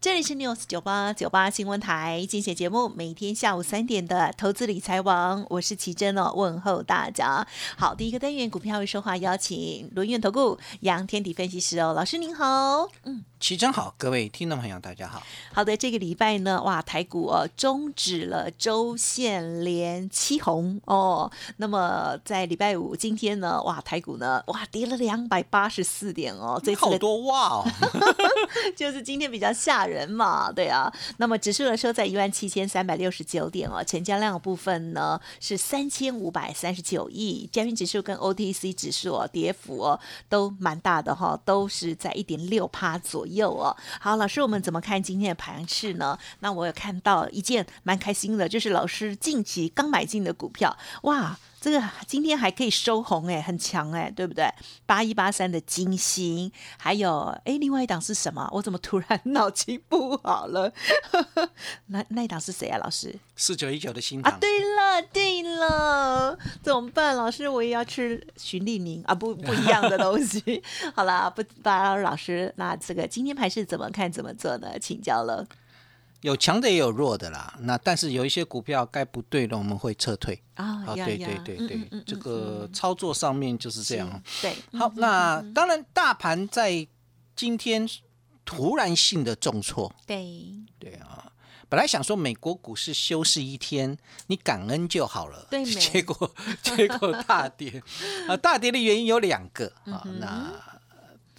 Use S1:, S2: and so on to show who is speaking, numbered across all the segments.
S1: 这里是 News 九八九八新闻台，精选节目，每天下午三点的投资理财网，我是奇珍哦，问候大家。好，第一个单元股票会说话，邀请轮源投顾杨天迪分析师哦，老师您好，
S2: 嗯。齐真好，各位听众朋友，大家好。
S1: 好的，这个礼拜呢，哇，台股哦终止了周线连七红哦。那么在礼拜五今天呢，哇，台股呢，哇，跌了两百八十四点哦。
S2: 这好多哇哦，
S1: 就是今天比较吓人嘛，对啊。那么指数呢收在一万七千三百六十九点哦，成交量的部分呢是三千五百三十九亿，加元指数跟 OTC 指数哦跌幅哦都蛮大的哈，都是在一点六趴左右。哦，好，老师，我们怎么看今天的盘势呢？那我有看到一件蛮开心的，就是老师近期刚买进的股票，哇，这个今天还可以收红哎，很强哎，对不对？八一八三的金星，还有哎，另外一档是什么？我怎么突然脑筋不好了？那那一档是谁啊？老师？
S2: 四九一九的新
S1: 啊？对了，对了，怎么办？老师，我也要吃循利宁啊，不不一样的东西。好啦，不打扰老师，那这个今天盘是怎么看怎么做呢？请教了。
S2: 有强的也有弱的啦，那但是有一些股票该不对了我们会撤退
S1: 啊。
S2: 对对对对，这个操作上面就是这样。
S1: 对，
S2: 好，那当然大盘在今天突然性的重挫。
S1: 对
S2: 对啊，本来想说美国股市休市一天，你感恩就好了。
S1: 对，
S2: 结果结果大跌啊！大跌的原因有两个啊，那。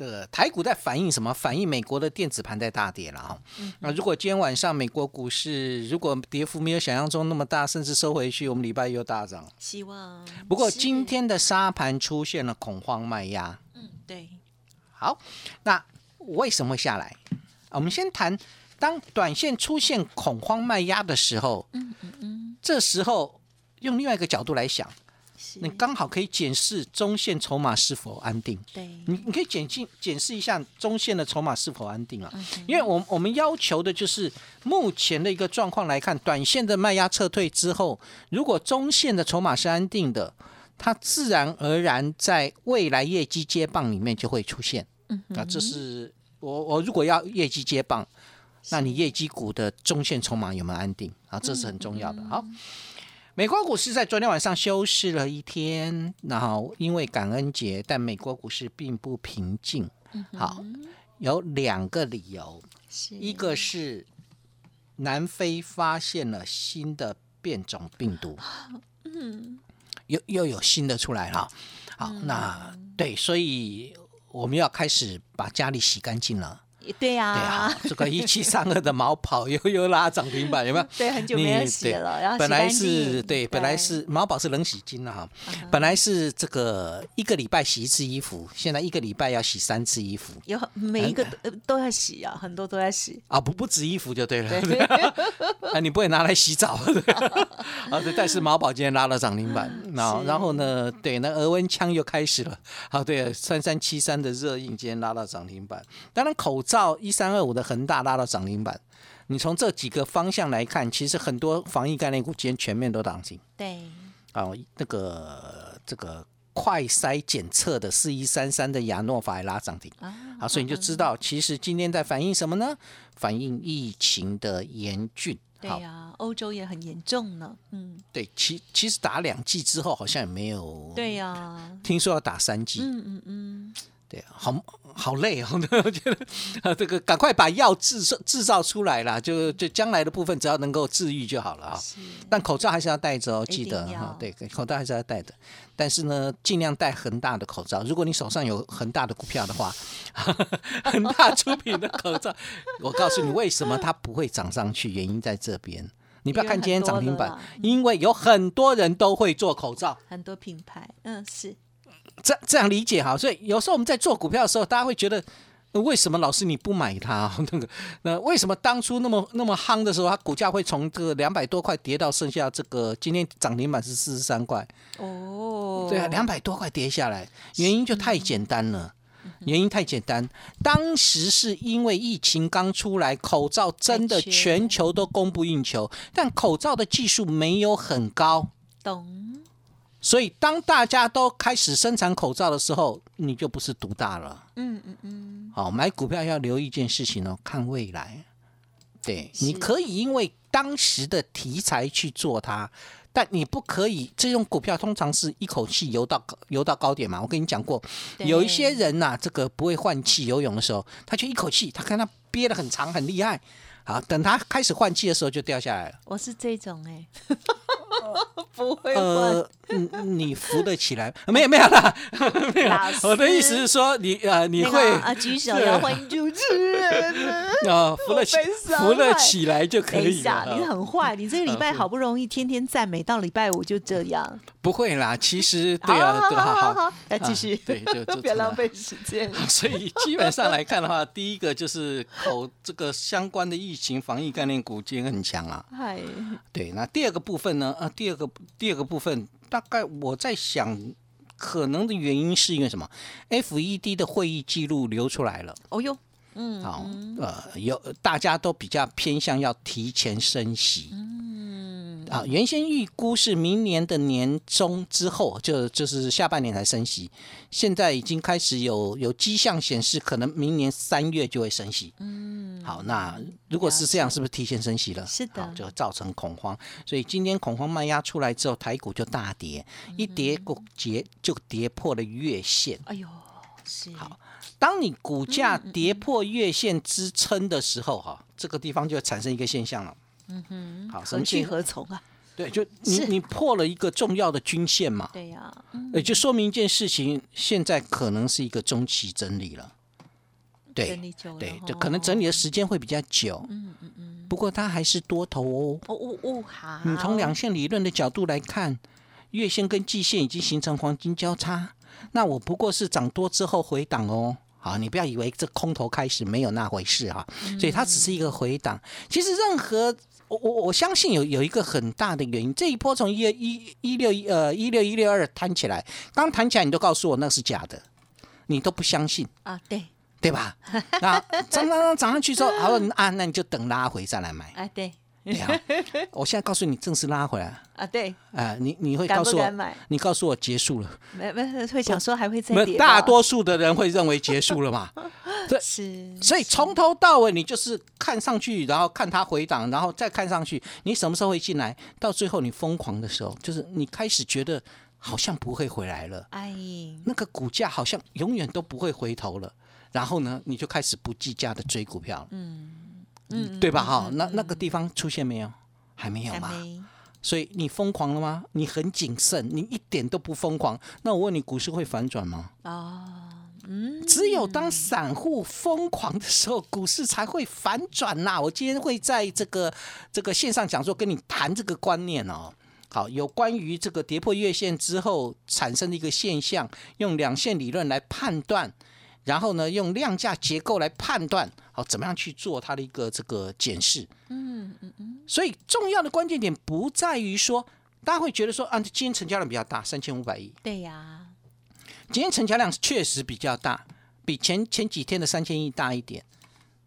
S2: 的台股在反映什么？反映美国的电子盘在大跌了哈。那如果今天晚上美国股市如果跌幅没有想象中那么大，甚至收回去，我们礼拜又大涨。
S1: 希望。
S2: 不过今天的沙盘出现了恐慌卖压。
S1: 嗯，对。
S2: 好，那为什么会下来？我们先谈，当短线出现恐慌卖压的时候，嗯嗯嗯，这时候用另外一个角度来想。你刚好可以检视中线筹码是否安定。
S1: 对，
S2: 你你可以检进检视一下中线的筹码是否安定啊。因为我我们要求的就是目前的一个状况来看，短线的卖压撤退之后，如果中线的筹码是安定的，它自然而然在未来业绩接棒里面就会出现。嗯，啊，这是我我如果要业绩接棒，那你业绩股的中线筹码有没有安定啊？这是很重要的。好。美国股市在昨天晚上休市了一天，然后因为感恩节，但美国股市并不平静。好，有两个理由，一个是南非发现了新的变种病毒，嗯，又又有新的出来了。好，那对，所以我们要开始把家里洗干净了。
S1: 对呀，对
S2: 啊，这个一七三二的毛跑又又拉涨停板，有没有？
S1: 对，很久没有洗了，然后
S2: 本来是对，本来是毛宝是冷洗巾了哈，本来是这个一个礼拜洗一次衣服，现在一个礼拜要洗三次衣服，
S1: 有每一个都都要洗啊，很多都要洗。
S2: 啊，不不止衣服就对了，啊，你不会拿来洗澡。啊？对，但是毛宝今天拉了涨停板，然然后呢，对，那额温枪又开始了，好，对，三三七三的热印今天拉到涨停板，当然口罩。到一三二五的恒大拉到涨停板，你从这几个方向来看，其实很多防疫概念股今天全面都涨停。
S1: 对，
S2: 啊，那个这个快筛检测的四一三三的亚诺法也拉涨停啊，所以你就知道，其实今天在反映什么呢？反映疫情的严峻。
S1: 对呀，欧洲也很严重呢。嗯，
S2: 对，其其实打两剂之后好像也没有。
S1: 对呀，
S2: 听说要打三剂。
S1: 嗯嗯嗯。
S2: 对，好好累哦，我觉得啊，这个赶快把药制制造出来啦，就就将来的部分只要能够治愈就好了啊。
S1: 是
S2: 但口罩还是要戴着哦，记得对，口罩还是要戴的。但是呢，尽量戴恒大的口罩。如果你手上有恒大的股票的话，恒大出品的口罩，我告诉你为什么它不会涨上去，原因在这边。你不要看今天涨停板
S1: 因为
S2: 有很多人都会做口罩。
S1: 很多品牌，嗯，是
S2: 这这样理解哈，所以有时候我们在做股票的时候，大家会觉得。呃为什么老师你不买它？那个，那为什么当初那么那么夯的时候，它股价会从这个两百多块跌到剩下这个今天涨停板是四十三块？
S1: 哦，
S2: 对啊，两百多块跌下来，原因就太简单了。原因太简单，当时是因为疫情刚出来，口罩真的全球都供不应求，但口罩的技术没有很高，
S1: 懂，
S2: 所以当大家都开始生产口罩的时候，你就不是独大了。
S1: 嗯嗯嗯，
S2: 好，买股票要留意一件事情哦，看未来。对，你可以因为当时的题材去做它，但你不可以。这种股票通常是一口气游到高游到高点嘛。我跟你讲过，有一些人呐、这个不会换气游泳的时候，他就一口气，他看他憋得很长很厉害，好，等他开始换气的时候就掉下来了。
S1: 我是这种哎，不会换，
S2: 呃，嗯你扶得起来？没有没有啦，没有啦
S1: 老。师
S2: 我的意思是说，你呃，你
S1: 那
S2: 会
S1: 个啊，举手要欢迎主持人。
S2: 啊，扶了起扶
S1: 了
S2: 起来就可以了。
S1: 你
S2: 啊
S1: 很坏，你这个礼拜好不容易天天赞美，到礼拜五就这样。
S2: 不会啦，其实 对啊，对
S1: 好好
S2: 好
S1: 好，来继续，
S2: 啊对就就
S1: 不要浪费时间。
S2: 所以基本上来看的话，第一个就是口这个相关的疫情防疫概念股今天很强啊。
S1: 嗨，
S2: 对，那第二个部分呢？啊，第二个第二个部分，大概我在想，可能的原因是因为什么？FED 的会议记录流出来了。
S1: 哦哟，嗯，
S2: 好，呃，有大家都比较偏向要提前升息。
S1: 嗯，
S2: 啊，原先预估是明年的年中之后，就就是下半年才升息，现在已经开始有有迹象显示，可能明年三月就会升息。嗯，好，那如果是这样，是不是提前升息了？
S1: 是的
S2: 好就造成恐慌，所以今天恐慌卖压出来之后，台股就大跌，一跌股跌就跌破了月线。
S1: 哎呦，是，好，
S2: 当你股价跌破月线支撑的时候，哈，这个地方就会产生一个现象了。嗯哼，好，
S1: 何去何从啊？
S2: 对，就你你破了一个重要的均线嘛，
S1: 对呀，嗯
S2: 也就说明一件事情，现在可能是一个中期整理了。对对，
S1: 哦
S2: 就可能整理的时间会比较久。嗯嗯嗯。不过它还是多头哦。
S1: 哦哦哦，好，
S2: 你从两线理论的角度来看，月线跟季线已经形成黄金交叉，那我不过是涨多之后回档哦。好，你不要以为这空头开始没有那回事哈，所以它只是一个回档。其实任何我我我相信有有一个很大的原因，这一波从一一一六一呃一六一六二弹起来，刚弹起来你都告诉我那是假的，你都不相信。
S1: 啊，对，
S2: 对吧？那涨涨涨涨上去之后，好啊，那你就等拉回再来买。
S1: 啊对，
S2: 对啊，我现在告诉你，正式拉回来，
S1: 啊对，
S2: 啊，你你会告诉我你告诉我结束了，
S1: 没没会想说还会再
S2: 大多数的人会认为结束了嘛？
S1: 是，
S2: 所以从头到尾你就是看上去，然后看它回档，然后再看上去，你什么时候会进来？到最后你疯狂的时候，就是你开始觉得好像不会回来了，
S1: 哎，
S2: 那个股价好像永远都不会回头了。然后呢，你就开始不计价的追股票了，
S1: 嗯
S2: 对吧？哈，那那个地方出现没有？还没有嘛？
S1: 还没，
S2: 所以你疯狂了吗？你很谨慎，你一点都不疯狂。那我问你，股市会反转吗？
S1: 哦，嗯，
S2: 只有当散户疯狂的时候，股市才会反转呐、我今天会在这个这个线上讲座跟你谈这个观念哦。好，有关于这个跌破月线之后产生的一个现象，用两线理论来判断，然后呢，用量价结构来判断，好，怎么样去做它的一个这个检视。
S1: 嗯嗯嗯，
S2: 所以重要的关键点不在于说，大家会觉得说啊，今天成交量比较大，三千五百亿，
S1: 对呀，
S2: 今天成交量确实比较大，比前前几天的三千亿大一点，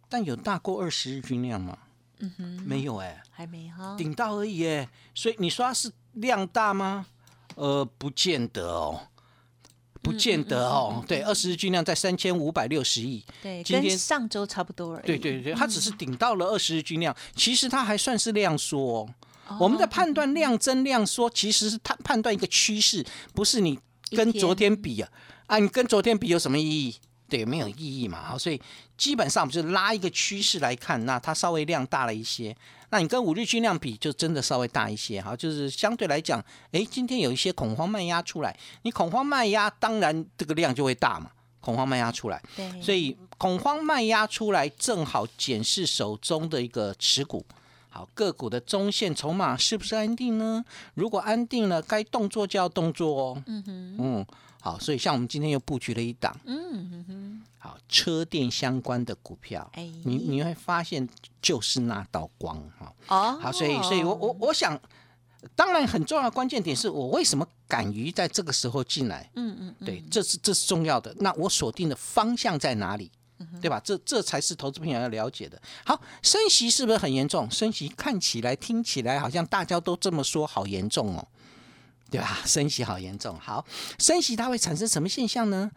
S2: 但有大过二十日均量吗？
S1: 嗯哼，
S2: 没有哎、
S1: 还没哈，
S2: 顶到而已哎、所以你说它是量大吗？呃，不见得哦，不见得哦。对，二十日均量在三千五百六十亿，
S1: 对，跟
S2: 今天
S1: 上周差不多而已，
S2: 对对对，它只是顶到了二十日均量，其实它还算是量缩、哦。我们在判断量增量缩，其实是判判断一个趋势，不是你跟昨天比啊。啊，你跟昨天比有什么意义？对，没有意义嘛。好，所以基本上就是拉一个趋势来看，那它稍微量大了一些。那你跟五日均量比，就真的稍微大一些哈，就是相对来讲，哎，今天有一些恐慌卖压出来，你恐慌卖压，当然这个量就会大嘛。恐慌卖压出来，
S1: 对，
S2: 所以恐慌卖压出来，正好检视手中的一个持股。好，个股的中线筹码是不是安定呢？如果安定了，该动作就要动作哦。嗯哼，嗯，好，所以像我们今天又布局了一档，嗯哼，好，车电相关的股票，哎，你你会发现就是那道光哈。哦，好，所以所以我我我想，当然很重要的关键点是我为什么敢于在这个时候进来？嗯嗯，对，这是这是重要的。那我锁定的方向在哪里？对吧？这这才是投资朋友要了解的。好，升息是不是很严重？升息看起来、听起来好像大家都这么说，好严重哦，对吧？升息好严重。好，升息它会产生什么现象呢？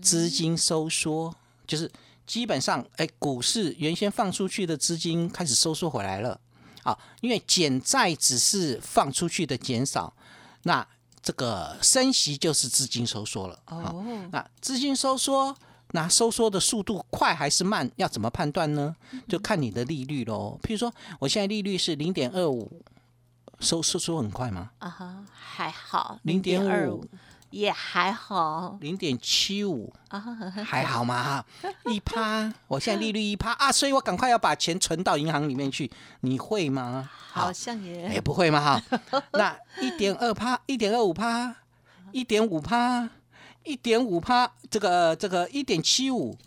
S2: 资金收缩，就是基本上，哎，股市原先放出去的资金开始收缩回来了。啊，因为减债只是放出去的减少，那这个升息就是资金收缩了。哦，那资金收缩。那收缩的速度快还是慢？要怎么判断呢？就看你的利率喽。譬如说，我现在利率是零点二五，收收缩很快吗？啊
S1: 哈，还好。零点二五也还好。
S2: 零点七五啊，还好吗？一趴，我现在利率一趴啊，所以我赶快要把钱存到银行里面去。你会吗？
S1: 好像也
S2: 也不会吗？哈，那一点二趴，一点二五趴，一点五趴。一点五趴，这个这个一点七五，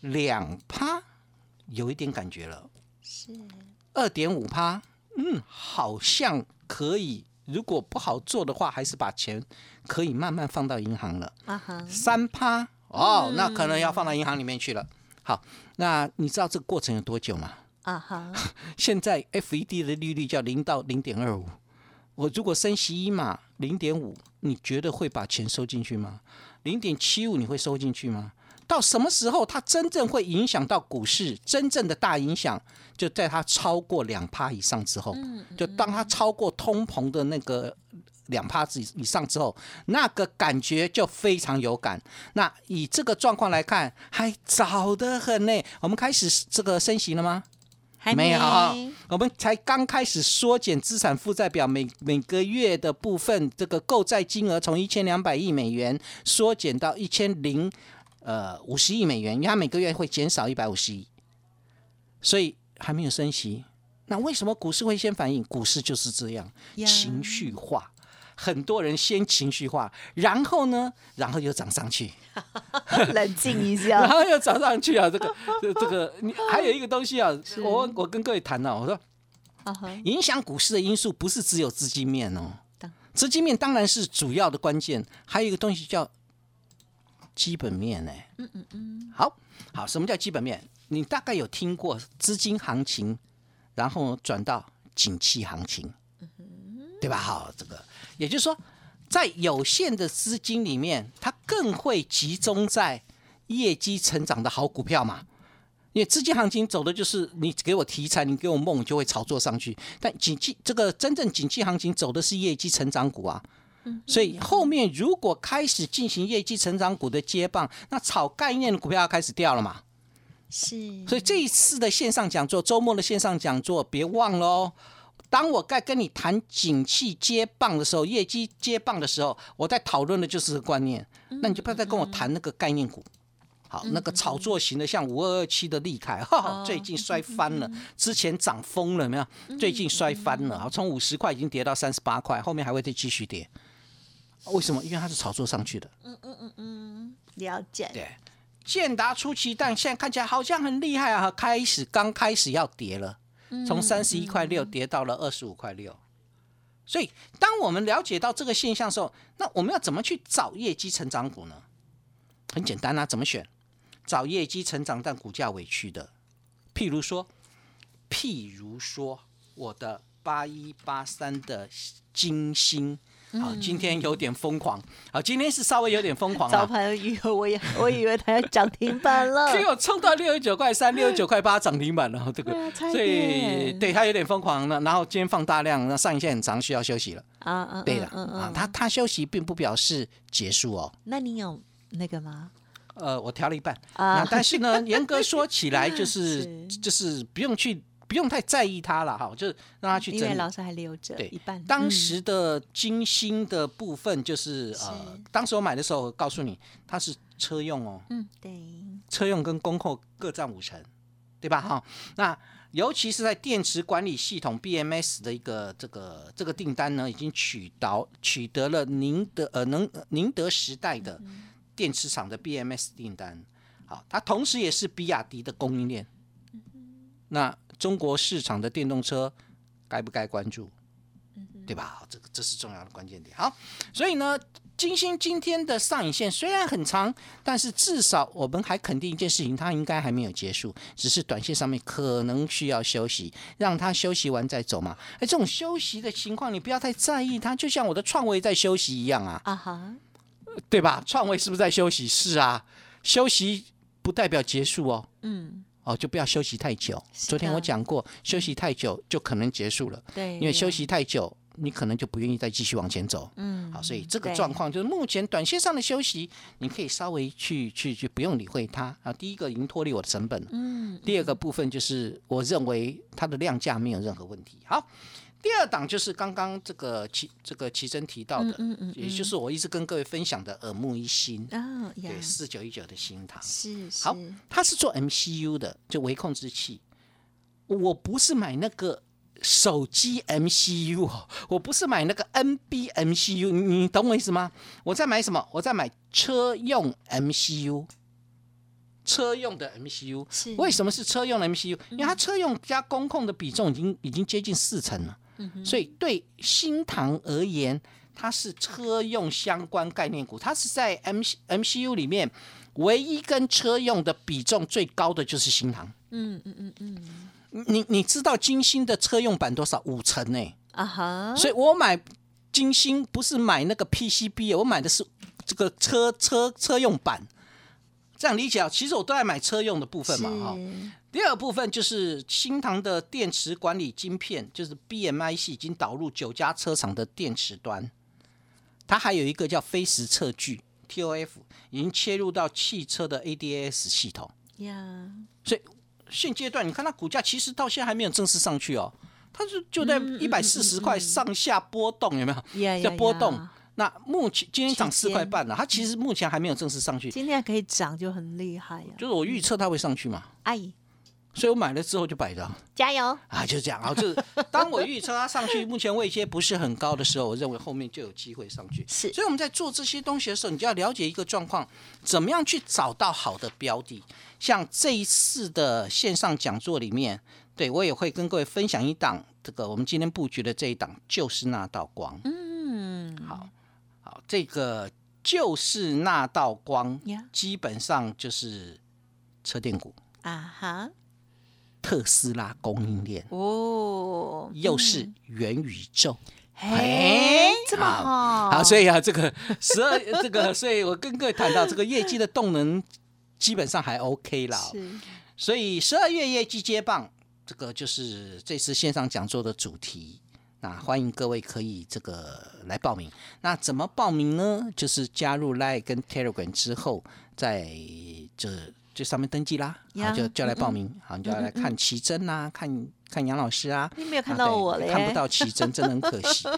S2: 两趴，有一点感觉了。是二点五趴，嗯，好像可以。如果不好做的话，还是把钱可以慢慢放到银行了。三趴，哦，那可能要放到银行里面去了。好，那你知道这个过程有多久吗？啊哈，现在 FED 的利率叫零到零点二五。我如果升息一码零点五，你觉得会把钱收进去吗？零点七五你会收进去吗？到什么时候它真正会影响到股市？真正的大影响就在它超过两趴以上之后，就当它超过通膨的那个两趴以以上之后，那个感觉就非常有感。那以这个状况来看，还早得很呢。我们开始这个升息了吗？
S1: 还没有，
S2: 我们才刚开始缩减资产负债表，每每个月的部分这个购债金额从一千两百亿美元缩减到一千零呃五十亿美元，因为它每个月会减少一百五十亿，所以还没有升息。那为什么股市会先反应？股市就是这样，情绪化。很多人先情绪化，然后呢，然后又涨上去，
S1: 冷静一下，
S2: 然后又涨上去啊！这个，这这个，你还有一个东西啊，我我跟各位谈了，我说，影响股市的因素不是只有资金面哦，资金面当然是主要的关键，还有一个东西叫基本面呢。嗯嗯嗯，好好，什么叫基本面？你大概有听过资金行情，然后转到景气行情，对吧？好，这个。也就是说，在有限的资金里面，它更会集中在业绩成长的好股票嘛？因为资金行情走的就是你给我题材，你给我梦，就会炒作上去。但景气这个真正景气行情走的是业绩成长股啊，所以后面如果开始进行业绩成长股的接棒，那炒概念的股票要开始掉了嘛？是。所以这一次的线上讲座，周末的线上讲座，别忘了哦。当我在跟你谈景气接棒的时候，业绩接棒的时候，我在讨论的就是个观念。那你就不要再跟我谈那个概念股，好，那个炒作型的，像五二二七的利凯，哈，最近摔翻了，之前涨疯了没有？最近摔翻了，好，从五十块已经跌到三十八块，后面还会再继续跌。为什么？因为它是炒作上去的。嗯嗯嗯
S1: 嗯，了解。
S2: 对，建达出奇蛋，现在看起来好像很厉害啊，开始刚开始要跌了。从三十一块六跌到了二十五块六，所以当我们了解到这个现象的时候，那我们要怎么去找业绩成长股呢？很简单啊，怎么选？找业绩成长但股价委屈的，譬如说，譬如说我的八一八三的金星。好，今天有点疯狂。好，今天是稍微有点疯狂。
S1: 早盘以为我也我以为它 要涨停板了，
S2: 结果冲到六十九块三、六十九块八涨停板了。这个，所以对它有点疯狂了。然后今天放大量，那上影线很长，需要休息了。啊啊，对的啊，它它休息并不表示结束哦。
S1: 那你有那个吗？
S2: 呃，我调了一半
S1: 啊
S2: 但是呢，严格说起来，就是
S1: 是
S2: 就是不用去不用太在意它了哈，就是让它去整理。
S1: 因为老师还留着
S2: 对
S1: 一半。
S2: 当
S1: 嗯
S2: 时的金星的部分，就是呃，当时我买的时候，我告诉你它是车用哦，
S1: 嗯，对，
S2: 车用跟工控各占五成，对吧？哈，那尤其是在电池管理系统 BMS 的一个这个这个订单呢，已经取到取得了宁德呃能宁德时代的电池厂的 BMS 订单。好，它同时也是比亚迪的供应链。那中国市场的电动车该不该关注？对吧？好这个这是重要的关键点。好，所以呢，金星今天的上影线虽然很长，但是至少我们还肯定一件事情，它应该还没有结束，只是短线上面可能需要休息，让它休息完再走嘛。哎，这种休息的情况，你不要太在意它，就像我的创维在休息一样啊，
S1: 啊哈，
S2: 对吧？创维是不是在休息？是啊，休息不代表结束哦。
S1: 嗯，
S2: 哦，就不要休息太久。昨天我讲过，休息太久就可能结束了，
S1: 对，
S2: 因为休息太久，你可能就不愿意再继续往前走。
S1: 嗯，
S2: 好，所以这个状况就是目前短线上的休息，你可以稍微去去去不用理会它啊。第一个已经脱离我的成本了，
S1: 嗯，
S2: 第二个部分就是我认为它的量价没有任何问题。好，第二档就是刚刚这个奇这个奇珍提到的，
S1: 嗯嗯嗯
S2: 也就是我一直跟各位分享的耳目一新，对，，四九一九的新塘。
S1: 是是，
S2: 好它是做 MCU 的，就微控制器。我不是买那个手机 MCU 哦，我不是买那个 NB MCU，你你懂我意思吗？我在买什么？我在买车用 MCU，车用的 MCU。为什么是车用的 MCU？因为它车用加工控的比重已经已经接近四成了，所以对新唐而言，它是车用相关概念股，它是在 M MCU 里面唯一跟车用的比重最高的就是新唐。
S1: 嗯嗯嗯嗯，
S2: 你你知道金星的车用版多少？五成呢、
S1: 啊哈，
S2: 所以我买金星不是买那个 PCB，我买的是这个车车车用版。这样理解啊，其实我都在买车用的部分嘛，哈。第二部分就是新唐的电池管理晶片，就是 BMIC 已经导入九家车厂的电池端，它还有一个叫飞时测距 TOF，已经切入到汽车的 ADAS 系统。
S1: 呀，所以
S2: 现阶段你看它股价其实到现在还没有正式上去哦，它是就在一百四十块上下波动，有没有？
S1: 呀
S2: 叫
S1: 呀呀
S2: 波动。那目前今天涨四块半了，它其实目前还没有正式上去，
S1: 今天还可以涨就很厉害呀，
S2: 就是我预测它会上去嘛，
S1: 哎，
S2: 所以我买了之后就摆着。
S1: 加油，
S2: 啊，就是这样。啊，就是 当我预测它上去，目前位阶不是很高的时候，我认为后面就有机会上去。
S1: 是。
S2: 所以我们在做这些东西的时候，你就要了解一个状况，怎么样去找到好的标的。像这一次的线上讲座里面，对我也会跟各位分享一档这个我们今天布局的这一档，就是那道光。
S1: 嗯，
S2: 好，这个就是那道光
S1: 呀，
S2: 基本上就是车电股、
S1: 啊哈，
S2: 特斯拉供应链。
S1: 哦，
S2: 又是元宇宙。
S1: 哎，这么好，
S2: 好，所以啊，这个十二这个，所以我跟各位谈到这个业绩的动能基本上还 OK 啦。所以十二月业绩接棒，这个就是这次线上讲座的主题。那欢迎各位可以这个来报名。那怎么报名呢？就是加入 Line 跟 Telegram 之后，在这这上面登记啦，
S1: 呀
S2: 好就就来报名。好，你就要来看奇珍呐，看看杨老师啊。
S1: 你没有看到我嘞，
S2: 看不到奇珍，真的很可惜。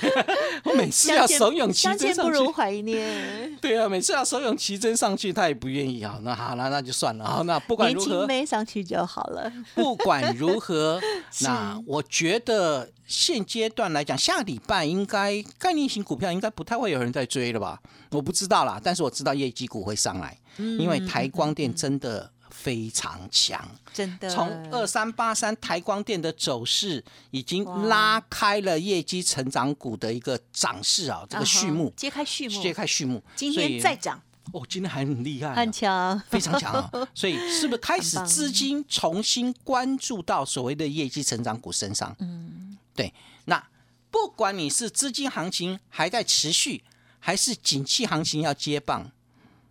S2: 我每次要怂恿奇珍上去
S1: 见不如，怀念。
S2: 对啊，每次要怂恿奇珍上去，他也不愿意啊。那好了，那就算了啊。那不管如何，
S1: 妹上去就好了。
S2: 不管如何，那我觉得现阶段来讲，下礼拜应该概念型股票应该不太会有人在追了吧？我不知道啦，但是我知道业绩股会上来，
S1: 嗯
S2: 因为台光电真的非常强。
S1: 真的
S2: 从二三八三台光电的走势已经拉开了业绩成长股的一个涨势啊，这个序幕
S1: 啊揭开序幕，
S2: 揭开序幕。
S1: 今天再涨，
S2: 哦，今天还很厉害啊、
S1: 很强。
S2: 非常强啊！所以是不是开始资金重新关注到所谓的业绩成长股身上？嗯，对。那不管你是资金行情还在持续，还是景气行情要接棒，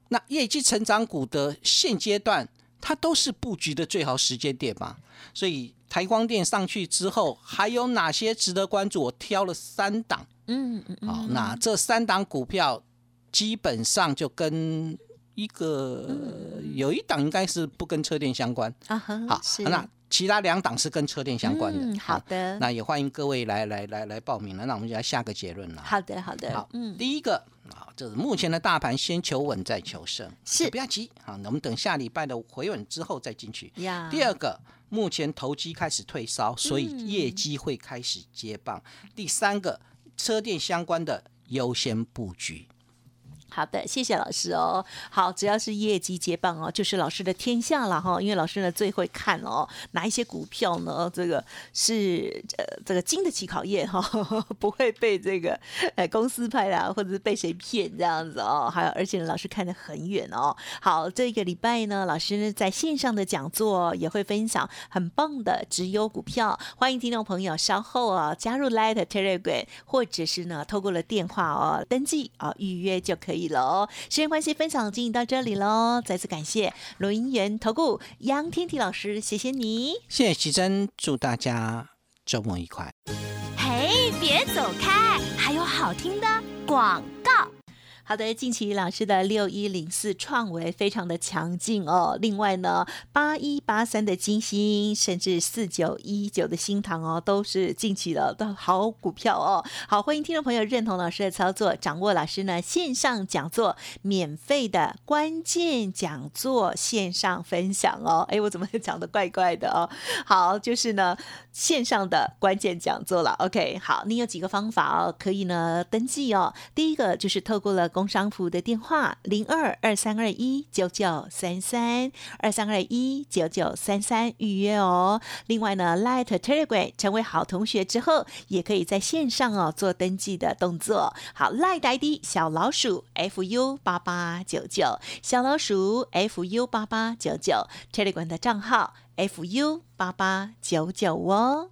S2: 那业绩成长股的现阶段，它都是布局的最好时间点嘛。所以台光电上去之后，还有哪些值得关注？我挑了三档。
S1: 嗯嗯嗯，
S2: 好，那这三档股票基本上就跟一个，有一档应该是不跟车电相关。
S1: 啊，
S2: 好，那其他两档是跟车电相关的。
S1: 嗯好的
S2: 那也欢迎各位来来来来报名了。那我们就来下个结论了。
S1: 好的，好的，
S2: 好，
S1: 嗯，
S2: 第一个啊，这是目前的大盘先求稳再求胜，
S1: 是
S2: 不要急啊，我们等下礼拜的回稳之后再进去。
S1: 呀，
S2: 第二个，目前投机开始退烧，所以
S1: 嗯
S2: 业绩会开始接棒。第三个，车电相关的优先布局。
S1: 好的，谢谢老师哦。好，只要是业绩接棒哦，就是老师的天下了哈。因为老师呢最会看哦，哪一些股票呢？这个是呃这个经得起考验哈、不会被这个呃公司派啦，或者是被谁骗这样子哦。还有，而且，老师看得很远哦。好，这个礼拜呢，老师呢在线上的讲座也会分享很棒的直优股票，欢迎听众朋友稍后啊加入 Light Telegram，或者是呢透过了电话哦登记啊预约就可以了哦。时间关系，分享进行到这里喽，再次感谢轮源投顾杨天体老师，谢谢你。
S2: 谢谢徐珍，祝大家周末愉快。
S3: 嘿，别走开，还有好听的广告。
S1: 好的，近期老师的六一零四创维非常的强劲哦。另外呢，八一八三的金星，甚至四九一九的新塘哦，都是近期的的好股票哦。好，欢迎听众朋友认同老师的操作，掌握老师呢线上讲座免费的关键讲座线上分享哦。哎，我怎么讲的怪怪的哦？好，就是呢线上的关键讲座了。OK，好，你有几个方法哦，可以呢登记哦。第一个就是透过了工商服的电话零二二三二一九九三三二三二一九九三三预约哦。另外呢，Light Telegram 成为好同学之后，也可以在线上哦做登记的动作。好，Light ID 小老鼠 fu 八八九九，小老鼠 fu 八八九九，Telegram 的账号 fu 八八九九哦。